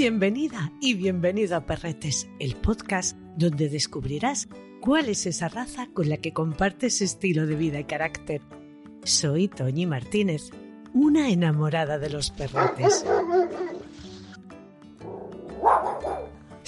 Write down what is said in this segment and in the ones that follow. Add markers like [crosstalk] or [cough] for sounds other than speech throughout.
Bienvenida y bienvenido a Perretes, el podcast donde descubrirás cuál es esa raza con la que compartes estilo de vida y carácter. Soy Toñi Martínez, una enamorada de los perretes.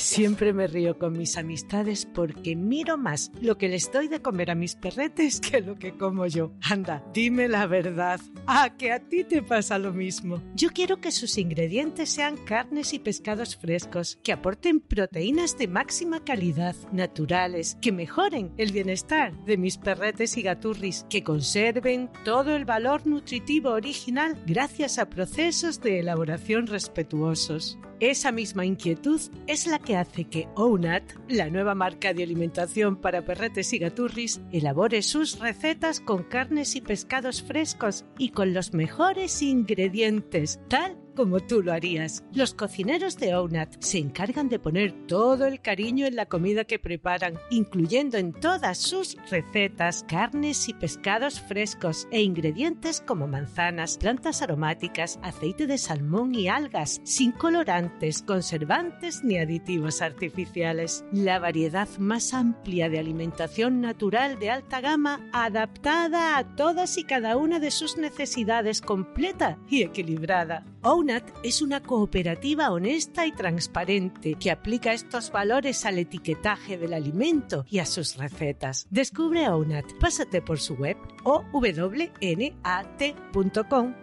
Siempre me río con mis amistades porque miro más lo que les doy de comer a mis perretes que lo que como yo. Anda, dime la verdad. Ah, que a ti te pasa lo mismo. Yo quiero que sus ingredientes sean carnes y pescados frescos, que aporten proteínas de máxima calidad, naturales, que mejoren el bienestar de mis perretes y gaturris, que conserven todo el valor nutritivo original gracias a procesos de elaboración respetuosos. Esa misma inquietud es la que hace que OUNAT, la nueva marca de alimentación para perretes y gaturris, elabore sus recetas con carnes y pescados frescos y con los mejores ingredientes, tal como tú lo harías. Los cocineros de OUNAT se encargan de poner todo el cariño en la comida que preparan, incluyendo en todas sus recetas carnes y pescados frescos e ingredientes como manzanas, plantas aromáticas, aceite de salmón y algas, sin colorantes, conservantes ni aditivos artificiales. La variedad más amplia de alimentación natural de alta gama adaptada a todas y cada una de sus necesidades completa y equilibrada. OUNAT es una cooperativa honesta y transparente que aplica estos valores al etiquetaje del alimento y a sus recetas. Descubre OUNAT, pásate por su web o wnat.com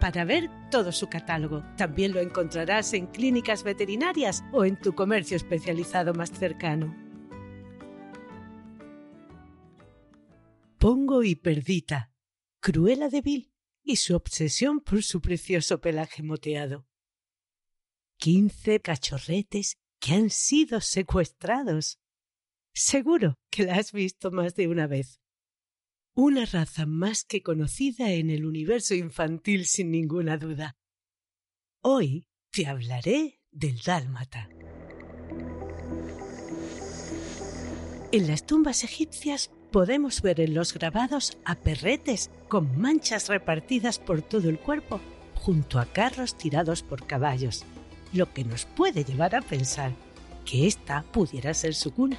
para ver todo su catálogo. También lo encontrarás en clínicas veterinarias o en tu comercio especializado más cercano. Pongo y Perdita, Cruela de Vil y su obsesión por su precioso pelaje moteado. Quince cachorretes que han sido secuestrados. Seguro que la has visto más de una vez. Una raza más que conocida en el universo infantil sin ninguna duda. Hoy te hablaré del dálmata. En las tumbas egipcias podemos ver en los grabados a perretes con manchas repartidas por todo el cuerpo junto a carros tirados por caballos, lo que nos puede llevar a pensar que esta pudiera ser su cuna.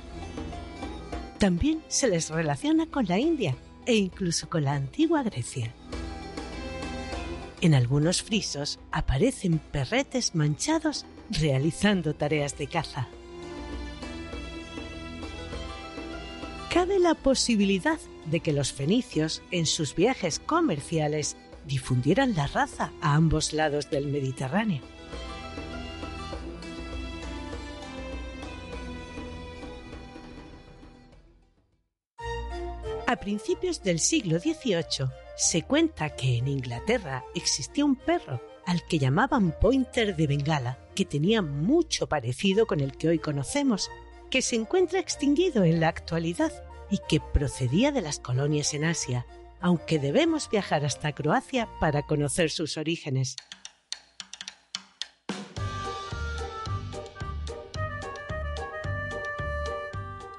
También se les relaciona con la India e incluso con la antigua Grecia. En algunos frisos aparecen perretes manchados realizando tareas de caza. Cabe la posibilidad de que los fenicios, en sus viajes comerciales, difundieran la raza a ambos lados del Mediterráneo. A principios del siglo XVIII se cuenta que en Inglaterra existía un perro al que llamaban Pointer de Bengala, que tenía mucho parecido con el que hoy conocemos, que se encuentra extinguido en la actualidad y que procedía de las colonias en Asia, aunque debemos viajar hasta Croacia para conocer sus orígenes.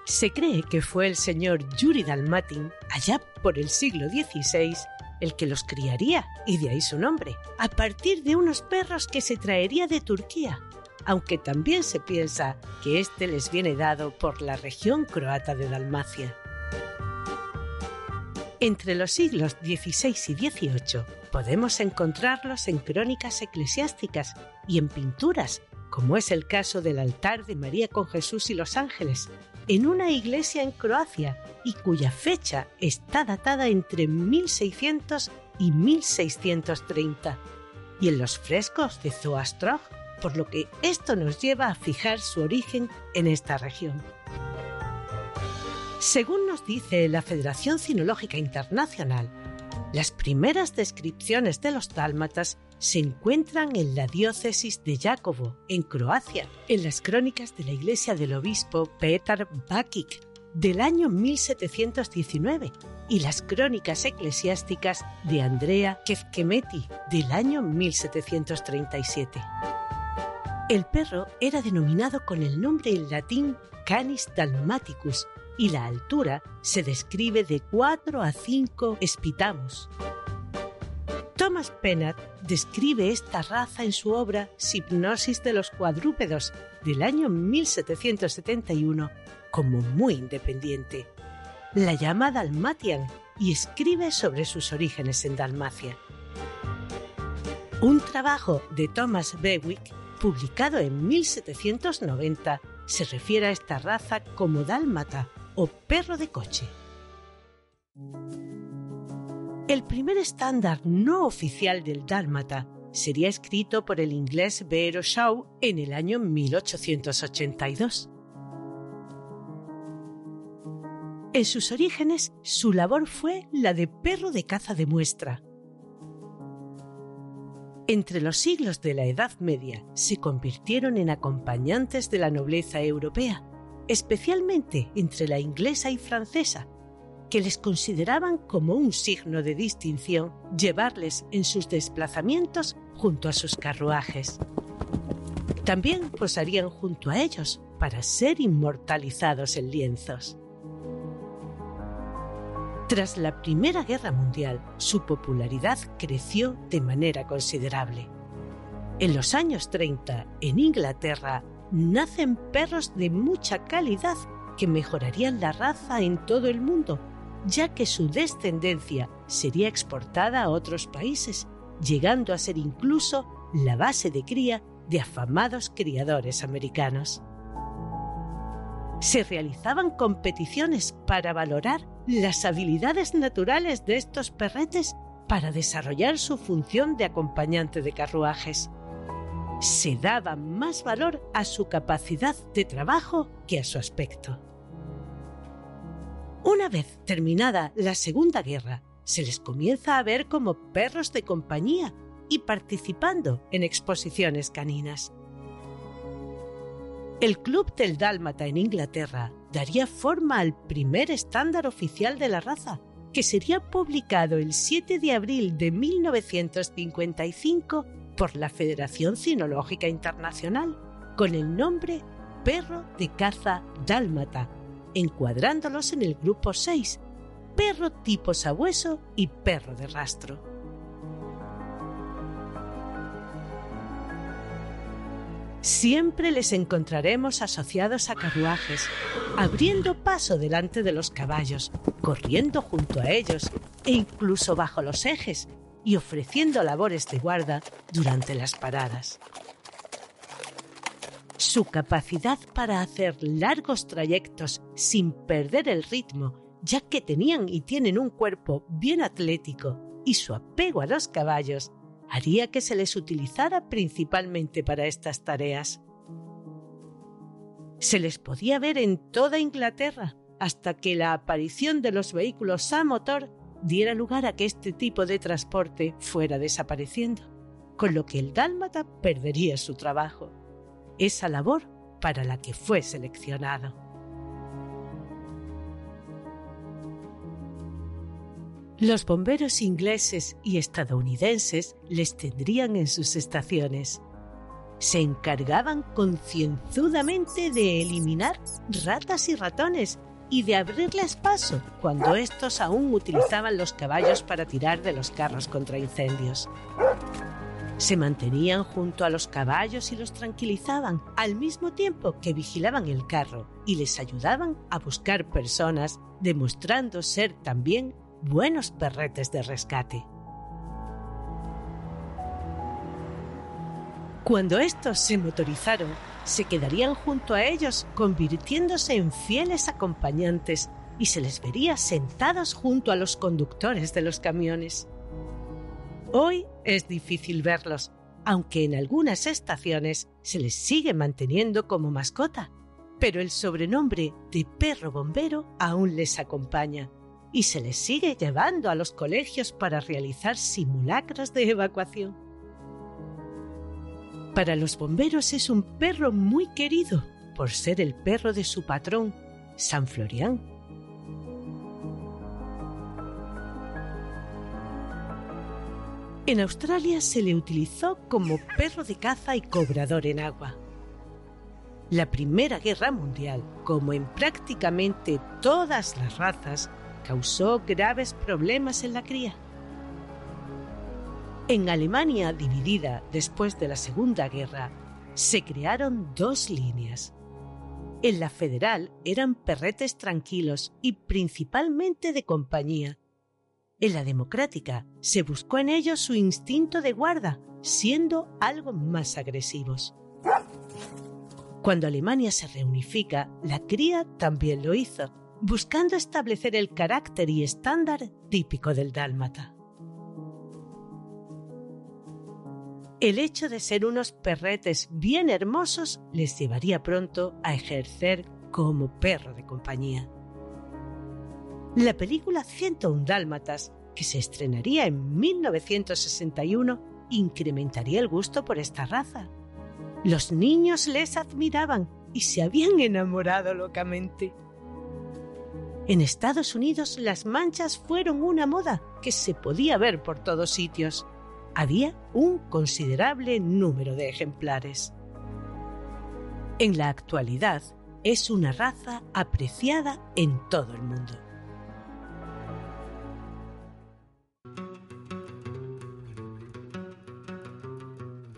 Se cree que fue el señor Yuri Dalmatin, allá por el siglo XVI, el que los criaría, y de ahí su nombre, a partir de unos perros que se traería de Turquía, aunque también se piensa que este les viene dado por la región croata de Dalmacia. Entre los siglos XVI y XVIII podemos encontrarlos en crónicas eclesiásticas y en pinturas, como es el caso del altar de María con Jesús y los ángeles, en una iglesia en Croacia y cuya fecha está datada entre 1600 y 1630, y en los frescos de Zoastrog por lo que esto nos lleva a fijar su origen en esta región. Según nos dice la Federación Cinológica Internacional, las primeras descripciones de los dálmatas se encuentran en la diócesis de Jakovo, en Croacia, en las crónicas de la iglesia del obispo Petar Bakic del año 1719 y las crónicas eclesiásticas de Andrea Kefkemeti del año 1737. El perro era denominado con el nombre en latín Canis dalmaticus y la altura se describe de 4 a 5 espitamos. Thomas Pennant describe esta raza en su obra Hipnosis de los cuadrúpedos del año 1771 como muy independiente. La llama Dalmatian y escribe sobre sus orígenes en Dalmacia. Un trabajo de Thomas Bewick, publicado en 1790, se refiere a esta raza como dálmata o perro de coche. El primer estándar no oficial del dálmata sería escrito por el inglés Vero Shaw en el año 1882. En sus orígenes, su labor fue la de perro de caza de muestra. Entre los siglos de la Edad Media se convirtieron en acompañantes de la nobleza europea, especialmente entre la inglesa y francesa, que les consideraban como un signo de distinción llevarles en sus desplazamientos junto a sus carruajes. También posarían junto a ellos para ser inmortalizados en lienzos. Tras la Primera Guerra Mundial, su popularidad creció de manera considerable. En los años 30, en Inglaterra, nacen perros de mucha calidad que mejorarían la raza en todo el mundo ya que su descendencia sería exportada a otros países, llegando a ser incluso la base de cría de afamados criadores americanos. Se realizaban competiciones para valorar las habilidades naturales de estos perretes para desarrollar su función de acompañante de carruajes. Se daba más valor a su capacidad de trabajo que a su aspecto. Una vez terminada la Segunda Guerra, se les comienza a ver como perros de compañía y participando en exposiciones caninas. El Club del Dálmata en Inglaterra daría forma al primer estándar oficial de la raza, que sería publicado el 7 de abril de 1955 por la Federación Cinológica Internacional, con el nombre Perro de Caza Dálmata encuadrándolos en el grupo 6, perro tipo sabueso y perro de rastro. Siempre les encontraremos asociados a carruajes, abriendo paso delante de los caballos, corriendo junto a ellos e incluso bajo los ejes y ofreciendo labores de guarda durante las paradas. Su capacidad para hacer largos trayectos sin perder el ritmo, ya que tenían y tienen un cuerpo bien atlético, y su apego a los caballos, haría que se les utilizara principalmente para estas tareas. Se les podía ver en toda Inglaterra hasta que la aparición de los vehículos a motor diera lugar a que este tipo de transporte fuera desapareciendo, con lo que el dálmata perdería su trabajo esa labor para la que fue seleccionado. Los bomberos ingleses y estadounidenses les tendrían en sus estaciones. Se encargaban concienzudamente de eliminar ratas y ratones y de abrirles paso cuando estos aún utilizaban los caballos para tirar de los carros contra incendios. Se mantenían junto a los caballos y los tranquilizaban, al mismo tiempo que vigilaban el carro y les ayudaban a buscar personas, demostrando ser también buenos perretes de rescate. Cuando estos se motorizaron, se quedarían junto a ellos convirtiéndose en fieles acompañantes y se les vería sentados junto a los conductores de los camiones. Hoy es difícil verlos, aunque en algunas estaciones se les sigue manteniendo como mascota, pero el sobrenombre de perro bombero aún les acompaña y se les sigue llevando a los colegios para realizar simulacros de evacuación. Para los bomberos es un perro muy querido por ser el perro de su patrón, San Florián, En Australia se le utilizó como perro de caza y cobrador en agua. La Primera Guerra Mundial, como en prácticamente todas las razas, causó graves problemas en la cría. En Alemania dividida después de la Segunda Guerra, se crearon dos líneas. En la federal eran perretes tranquilos y principalmente de compañía. En la democrática se buscó en ellos su instinto de guarda, siendo algo más agresivos. Cuando Alemania se reunifica, la cría también lo hizo, buscando establecer el carácter y estándar típico del dálmata. El hecho de ser unos perretes bien hermosos les llevaría pronto a ejercer como perro de compañía. La película 101 Dálmatas, que se estrenaría en 1961, incrementaría el gusto por esta raza. Los niños les admiraban y se habían enamorado locamente. En Estados Unidos las manchas fueron una moda que se podía ver por todos sitios había un considerable número de ejemplares. En la actualidad es una raza apreciada en todo el mundo.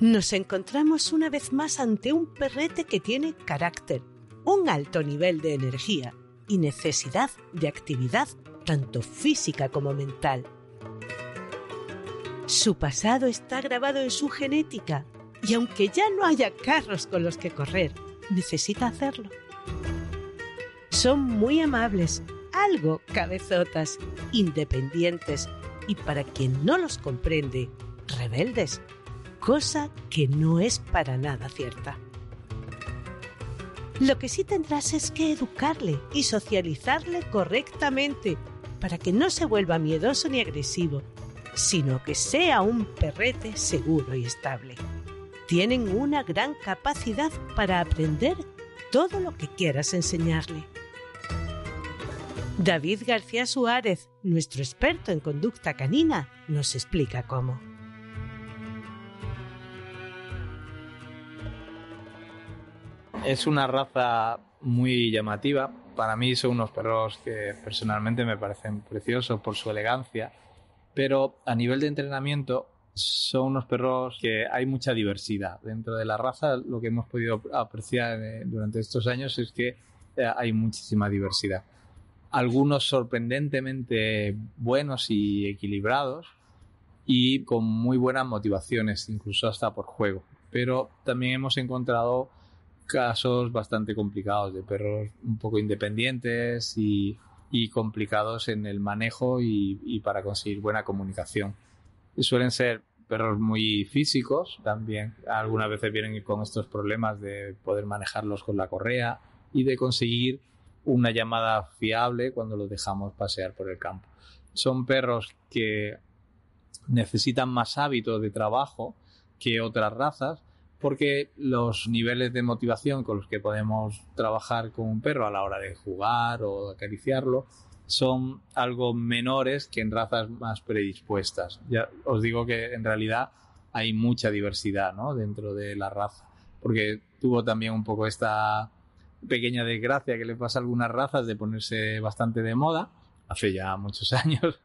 Nos encontramos una vez más ante un perrete que tiene carácter, un alto nivel de energía y necesidad de actividad tanto física como mental su pasado está grabado en su genética y aunque ya no haya carros con los que correr, necesita hacerlo. Son muy amables, algo cabezotas, independientes y para quien no los comprende, rebeldes, cosa que no es para nada cierta. Lo que sí tendrás es que educarle y socializarle correctamente para que no se vuelva miedoso ni agresivo sino que sea un perrete seguro y estable. Tienen una gran capacidad para aprender todo lo que quieras enseñarle. David García Suárez, nuestro experto en conducta canina, nos explica cómo. Es una raza muy llamativa. Para mí son unos perros que personalmente me parecen preciosos por su elegancia pero a nivel de entrenamiento son unos perros que hay mucha diversidad. Dentro de la raza lo que hemos podido apreciar eh, durante estos años es que eh, hay muchísima diversidad. Algunos sorprendentemente buenos y equilibrados y con muy buenas motivaciones, incluso hasta por juego. Pero también hemos encontrado casos bastante complicados de perros un poco independientes y y complicados en el manejo y, para conseguir buena comunicación. Y suelen ser perros muy físicos también. Algunas veces vienen con estos problemas de poder manejarlos con la correa y de conseguir una llamada fiable cuando los dejamos pasear por el campo. Son perros que necesitan más hábitos de trabajo que otras razas porque los niveles de motivación con los que podemos trabajar con un perro a la hora de jugar o acariciarlo son algo menores que en razas más predispuestas. Ya os digo que en realidad hay mucha diversidad ¿no? dentro de la raza, porque tuvo también un poco esta pequeña desgracia que le pasa a algunas razas de ponerse bastante de moda hace ya muchos [laughs] años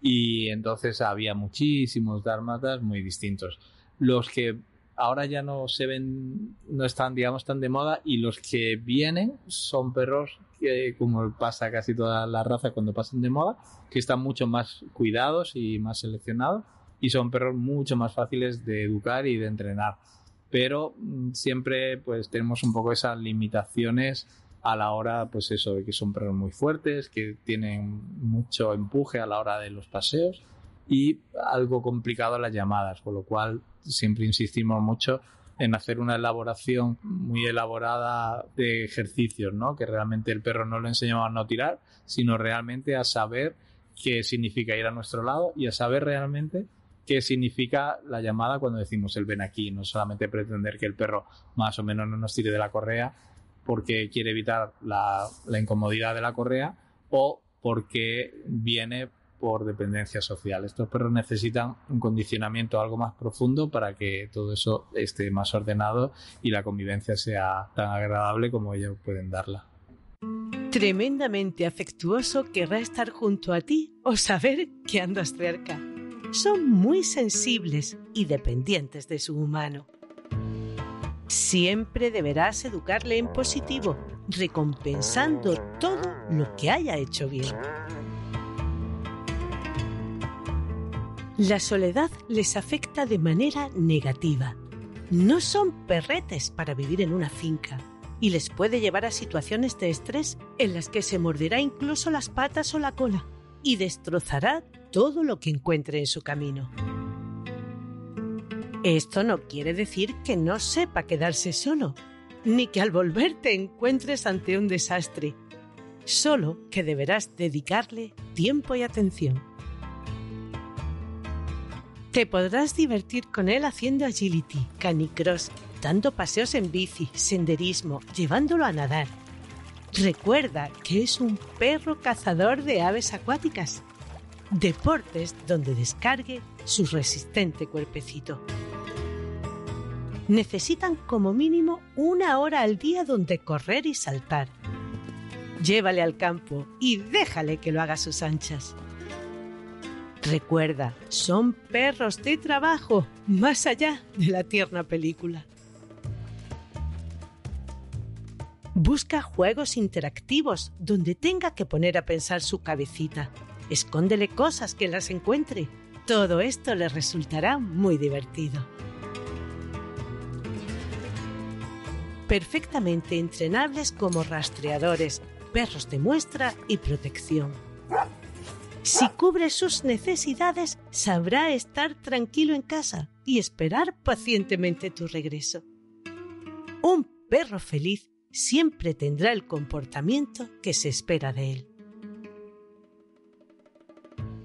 y entonces había muchísimos dálmatas muy distintos. Los que ahora ya no se ven, no están, digamos, tan de moda y los que vienen son perros que, como pasa casi toda la raza cuando pasan de moda, que están mucho más cuidados y más seleccionados y son perros mucho más fáciles de educar y de entrenar. Pero mm, siempre pues tenemos un poco esas limitaciones a la hora, pues eso, de que son perros muy fuertes, que tienen mucho empuje a la hora de los paseos y algo complicado las llamadas, con lo cual siempre insistimos mucho en hacer una elaboración muy elaborada de ejercicios, ¿no? Que realmente el perro no lo enseñamos a no tirar, sino realmente a saber qué significa ir a nuestro lado y a saber realmente qué significa la llamada cuando decimos el ven aquí, no solamente pretender que el perro más o menos no nos tire de la correa porque quiere evitar la, la incomodidad de la correa o porque viene por dependencia social. Estos perros necesitan un condicionamiento algo más profundo para que todo eso esté más ordenado y la convivencia sea tan agradable como ellos pueden darla. Tremendamente afectuoso querrá estar junto a ti o saber que andas cerca. son muy sensibles y dependientes de su humano. Siempre deberás educarle en positivo, recompensando todo lo que haya hecho bien. La soledad les afecta de manera negativa. No son perretes para vivir en una finca y les puede llevar a situaciones de estrés en las que se morderá incluso las patas o la cola y destrozará todo lo que encuentre en su camino. Esto no quiere decir que no sepa quedarse solo, ni que al volver te encuentres ante un desastre, solo que deberás dedicarle tiempo y atención. Te podrás divertir con él haciendo agility, canicross, dando paseos en bici, senderismo, llevándolo a nadar. Recuerda que es un perro cazador de aves acuáticas. Deportes donde descargue su resistente cuerpecito. Necesitan como mínimo una hora al día donde correr y saltar. Llévale al campo y déjale que lo haga a sus anchas. Recuerda, son perros de trabajo, más allá de la tierna película. Busca juegos interactivos donde tenga que poner a pensar su cabecita. Escóndele cosas que las encuentre. Todo esto le resultará muy divertido. Perfectamente entrenables como rastreadores, perros de muestra y protección. Si cubre sus necesidades, sabrá estar tranquilo en casa y esperar pacientemente tu regreso. Un perro feliz siempre tendrá el comportamiento que se espera de él.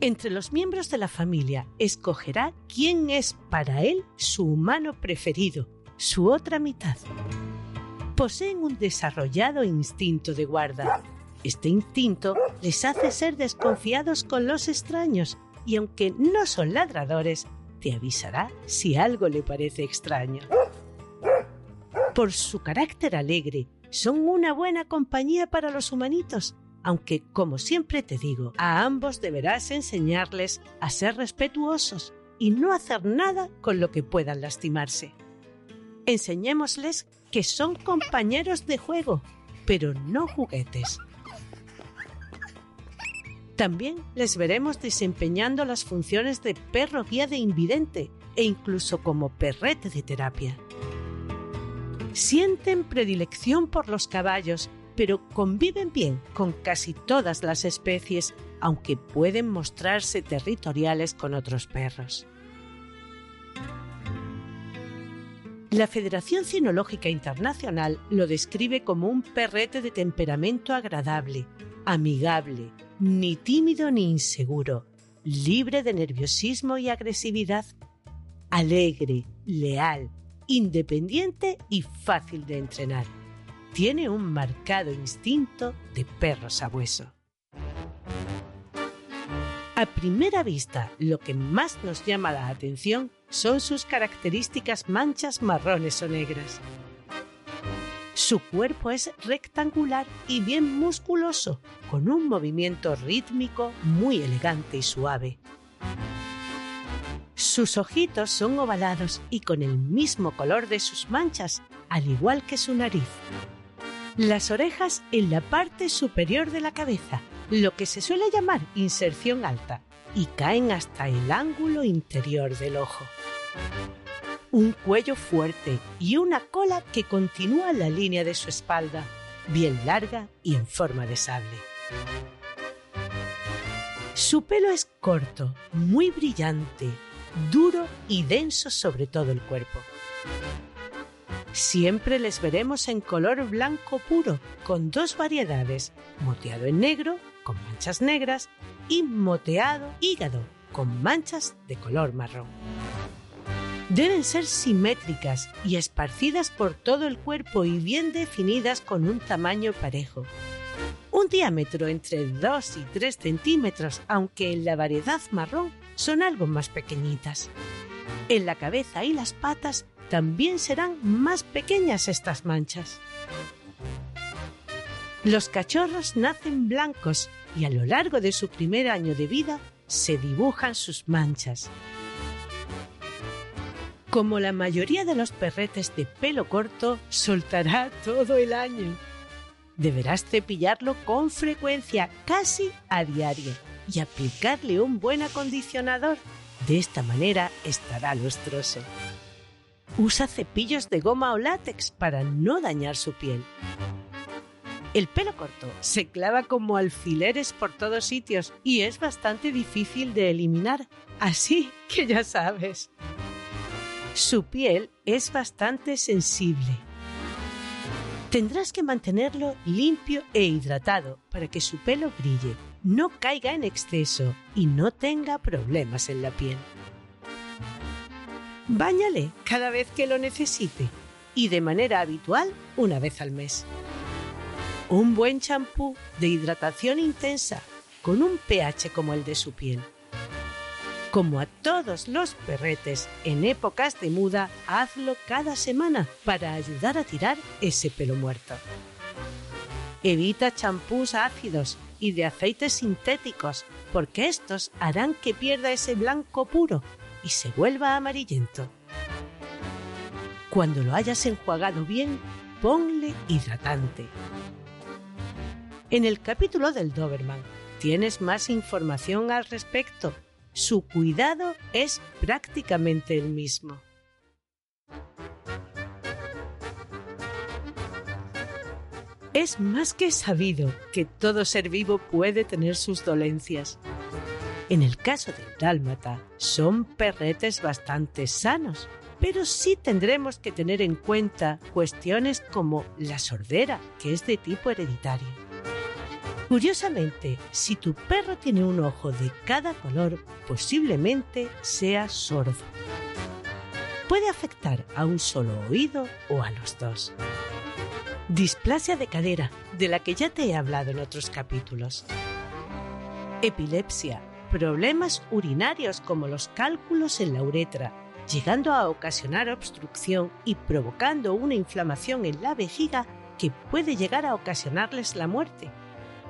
Entre los miembros de la familia escogerá quién es para él su humano preferido, su otra mitad. Poseen un desarrollado instinto de guarda este instinto les hace ser desconfiados con los extraños y aunque no son ladradores, te avisará si algo le parece extraño. Por su carácter alegre, son una buena compañía para los humanitos, aunque, como siempre te digo, a ambos deberás enseñarles a ser respetuosos y no hacer nada con lo que puedan lastimarse. Enseñémosles que son compañeros de juego, pero no juguetes. También les veremos desempeñando las funciones de perro guía de invidente e incluso como perrete de terapia. Sienten predilección por los caballos, pero conviven bien con casi todas las especies, aunque pueden mostrarse territoriales con otros perros. La Federación Cinológica Internacional lo describe como un perrete de temperamento agradable, amigable, ni tímido ni inseguro, libre de nerviosismo y agresividad, alegre, leal, independiente y fácil de entrenar. Tiene un marcado instinto de perro sabueso. A primera vista, lo que más nos llama la atención son sus características manchas marrones o negras. Su cuerpo es rectangular y bien musculoso, con un movimiento rítmico muy elegante y suave. Sus ojitos son ovalados y con el mismo color de sus manchas, al igual que su nariz. Las orejas en la parte superior de la cabeza, lo que se suele llamar inserción alta, y caen hasta el ángulo interior del ojo un cuello fuerte y una cola que continúa la línea de su espalda, bien larga y en forma de sable. Su pelo es corto, muy brillante, duro y denso sobre todo el cuerpo. Siempre les veremos en color blanco puro, con dos variedades, moteado en negro, con manchas negras, y moteado hígado, con manchas de color marrón deben ser simétricas y esparcidas por todo el cuerpo y bien definidas con un tamaño parejo. Un diámetro entre 2 y 3 centímetros, aunque en la variedad marrón son algo más pequeñitas. En la cabeza y las patas también serán más pequeñas estas manchas. Los cachorros nacen blancos y a lo largo de su primer año de vida se dibujan sus manchas. Como la mayoría de los perretes de pelo corto, soltará todo el año. Deberás cepillarlo con frecuencia, casi a diario, y aplicarle un buen acondicionador. De esta manera estará lustroso. Usa cepillos de goma o látex para no dañar su piel. El pelo corto se clava como alfileres por todos sitios y es bastante difícil de eliminar, así que ya sabes. Su piel es bastante sensible. Tendrás que mantenerlo limpio e hidratado para que su pelo brille, no caiga en exceso y no tenga problemas en la piel. Báñale cada vez que lo necesite y de manera habitual una vez al mes. Un buen champú de hidratación intensa con un pH como el de su piel. Como a todos los perretes en épocas de muda, hazlo cada semana para ayudar a tirar ese pelo muerto. Evita champús ácidos y de aceites sintéticos porque estos harán que pierda ese blanco puro y se vuelva amarillento. Cuando lo hayas enjuagado bien, ponle hidratante. En el capítulo del Doberman tienes más información al respecto. Su cuidado es prácticamente el mismo. Es más que sabido que todo ser vivo puede tener sus dolencias. En el caso del dálmata, son perretes bastante sanos, pero sí tendremos que tener en cuenta cuestiones como la sordera, que es de tipo hereditario. Curiosamente, si tu perro tiene un ojo de cada color, posiblemente sea sordo. Puede afectar a un solo oído o a los dos. Displasia de cadera, de la que ya te he hablado en otros capítulos. Epilepsia, problemas urinarios como los cálculos en la uretra, llegando a ocasionar obstrucción y provocando una inflamación en la vejiga que puede llegar a ocasionarles la muerte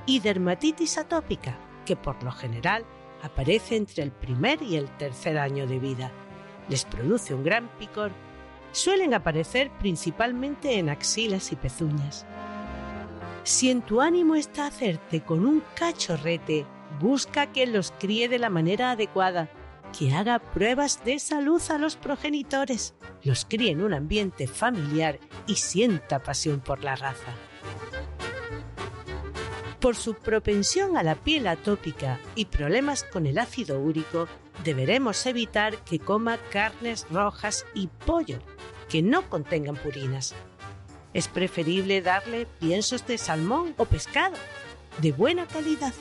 y dermatitis atópica, que por lo general aparece entre el primer y el tercer año de vida. Les produce un gran picor. Suelen aparecer principalmente en axilas y pezuñas. Si en tu ánimo está hacerte con un cachorrete, busca que los críe de la manera adecuada, que haga pruebas de salud a los progenitores, los críe en un ambiente familiar y sienta pasión por la raza. Por su propensión a la piel atópica y problemas con el ácido úrico, deberemos evitar que coma carnes rojas y pollo que no contengan purinas. Es preferible darle piensos de salmón o pescado, de buena calidad,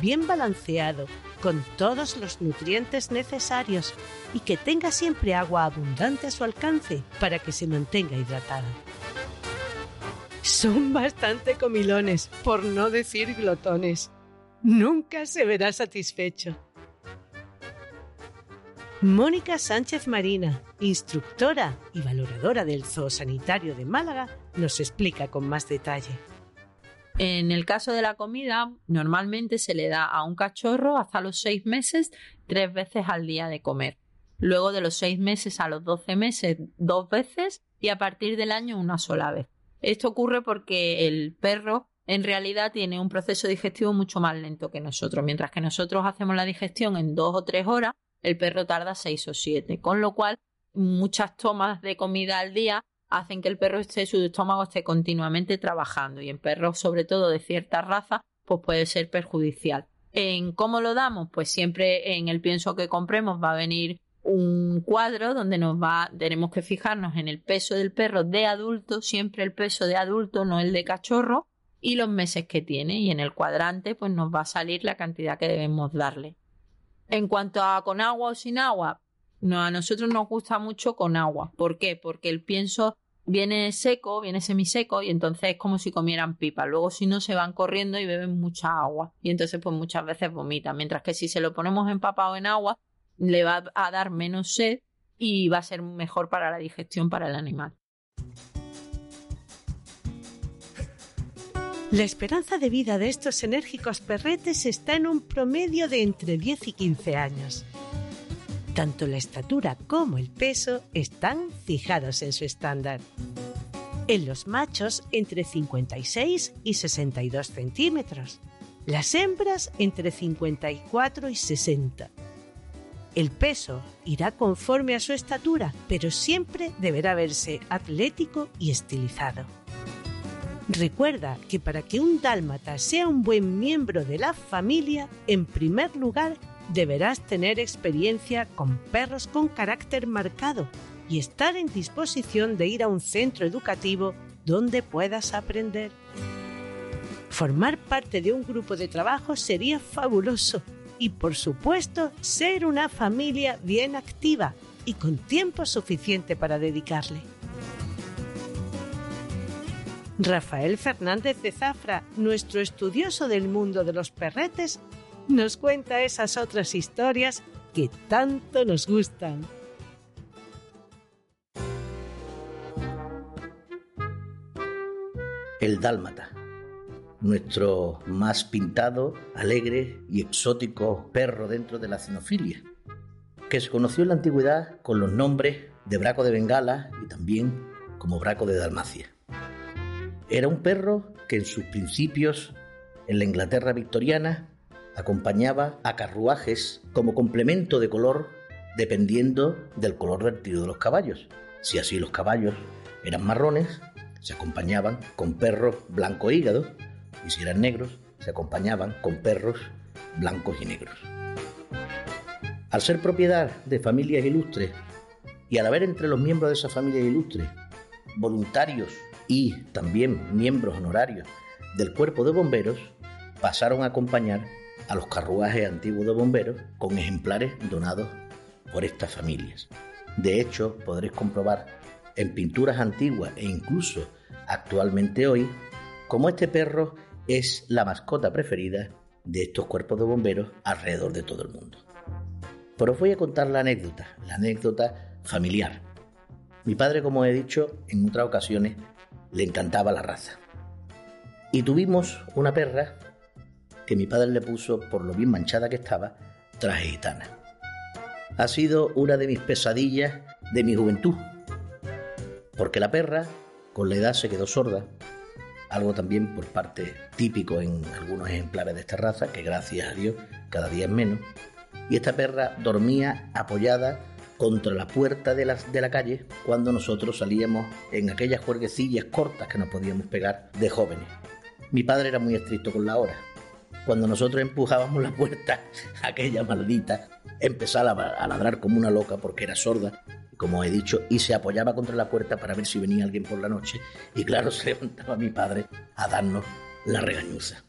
bien balanceado, con todos los nutrientes necesarios y que tenga siempre agua abundante a su alcance para que se mantenga hidratada. Son bastante comilones, por no decir glotones. Nunca se verá satisfecho. Mónica Sánchez Marina, instructora y valoradora del Zoosanitario de Málaga, nos explica con más detalle. En el caso de la comida, normalmente se le da a un cachorro hasta los seis meses tres veces al día de comer. Luego de los seis meses a los doce meses dos veces y a partir del año una sola vez. Esto ocurre porque el perro en realidad tiene un proceso digestivo mucho más lento que nosotros. Mientras que nosotros hacemos la digestión en dos o tres horas, el perro tarda seis o siete. Con lo cual, muchas tomas de comida al día hacen que el perro esté, su estómago esté continuamente trabajando. Y en perros, sobre todo de cierta raza, pues puede ser perjudicial. ¿En cómo lo damos? Pues siempre en el pienso que compremos va a venir un cuadro donde nos va, tenemos que fijarnos en el peso del perro de adulto, siempre el peso de adulto, no el de cachorro, y los meses que tiene. Y en el cuadrante, pues nos va a salir la cantidad que debemos darle. En cuanto a con agua o sin agua, no, a nosotros nos gusta mucho con agua. ¿Por qué? Porque el pienso viene seco, viene semiseco y entonces es como si comieran pipa. Luego si no se van corriendo y beben mucha agua y entonces pues muchas veces vomitan. Mientras que si se lo ponemos empapado en agua le va a dar menos sed y va a ser mejor para la digestión para el animal. La esperanza de vida de estos enérgicos perretes está en un promedio de entre 10 y 15 años. Tanto la estatura como el peso están fijados en su estándar. En los machos entre 56 y 62 centímetros. Las hembras entre 54 y 60. El peso irá conforme a su estatura, pero siempre deberá verse atlético y estilizado. Recuerda que para que un dálmata sea un buen miembro de la familia, en primer lugar deberás tener experiencia con perros con carácter marcado y estar en disposición de ir a un centro educativo donde puedas aprender. Formar parte de un grupo de trabajo sería fabuloso y por supuesto ser una familia bien activa y con tiempo suficiente para dedicarle. Rafael Fernández de Zafra, nuestro estudioso del mundo de los perretes, nos cuenta esas otras historias que tanto nos gustan. El dálmata, nuestro más pintado, alegre y exótico perro dentro de la cenofilia, que se conoció en la antigüedad con los nombres de braco de Bengala y también como braco de Dalmacia. Era un perro que en sus principios, en la Inglaterra victoriana, acompañaba a carruajes como complemento de color dependiendo del color vertido de los caballos. Si así los caballos eran marrones, se acompañaban con perros blanco hígado, si eran negros, se acompañaban con perros blancos y negros. Al ser propiedad de familias ilustres y al haber entre los miembros de esa familia ilustre voluntarios y también miembros honorarios del cuerpo de bomberos pasaron a acompañar a los carruajes antiguos de bomberos con ejemplares donados por estas familias. De hecho, podréis comprobar en pinturas antiguas e incluso actualmente hoy cómo este perro es la mascota preferida de estos cuerpos de bomberos alrededor de todo el mundo. Pero os voy a contar la anécdota, la anécdota familiar. Mi padre, como he dicho en otras ocasiones, le encantaba la raza. Y tuvimos una perra que mi padre le puso, por lo bien manchada que estaba, traje gitana. Ha sido una de mis pesadillas de mi juventud, porque la perra con la edad se quedó sorda, algo también por parte típico en algunos ejemplares de esta raza, que gracias a Dios cada día es menos, y esta perra dormía apoyada contra la puerta de la, de la calle cuando nosotros salíamos en aquellas juerguecillas cortas que nos podíamos pegar de jóvenes. Mi padre era muy estricto con la hora. Cuando nosotros empujábamos la puerta, [laughs] aquella maldita empezaba a ladrar como una loca porque era sorda, como he dicho, y se apoyaba contra la puerta para ver si venía alguien por la noche. Y claro, [laughs] se levantaba mi padre a darnos la regañuza.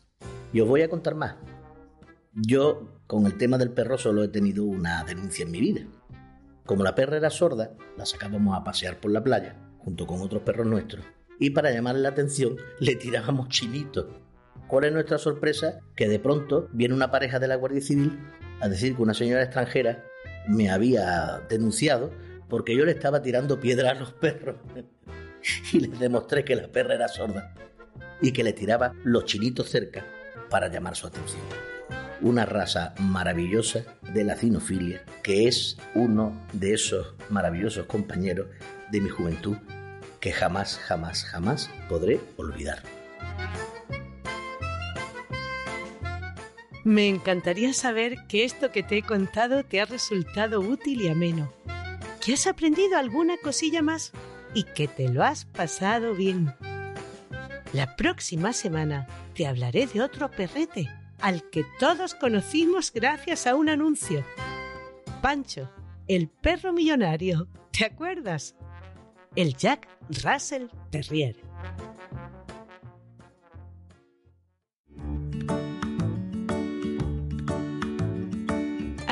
Y os voy a contar más. Yo, con el tema del perro, solo he tenido una denuncia en mi vida. Como la perra era sorda, la sacábamos a pasear por la playa, junto con otros perros nuestros, y para llamarle la atención le tirábamos chinitos. ¿Cuál es nuestra sorpresa? Que de pronto viene una pareja de la Guardia Civil a decir que una señora extranjera me había denunciado porque yo le estaba tirando piedra a los perros. [laughs] Y les demostré que la perra era sorda y que le tiraba los chinitos cerca para llamar su atención. Una raza maravillosa de la cinofilia, que es uno de esos maravillosos compañeros de mi juventud que jamás, jamás, jamás podré olvidar. Me encantaría saber que esto que te he contado te ha resultado útil y ameno, que has aprendido alguna cosilla más y que te lo has pasado bien. La próxima semana te hablaré de otro perrete al que todos conocimos gracias a un anuncio. Pancho, el perro millonario, ¿te acuerdas? El Jack Russell Terrier.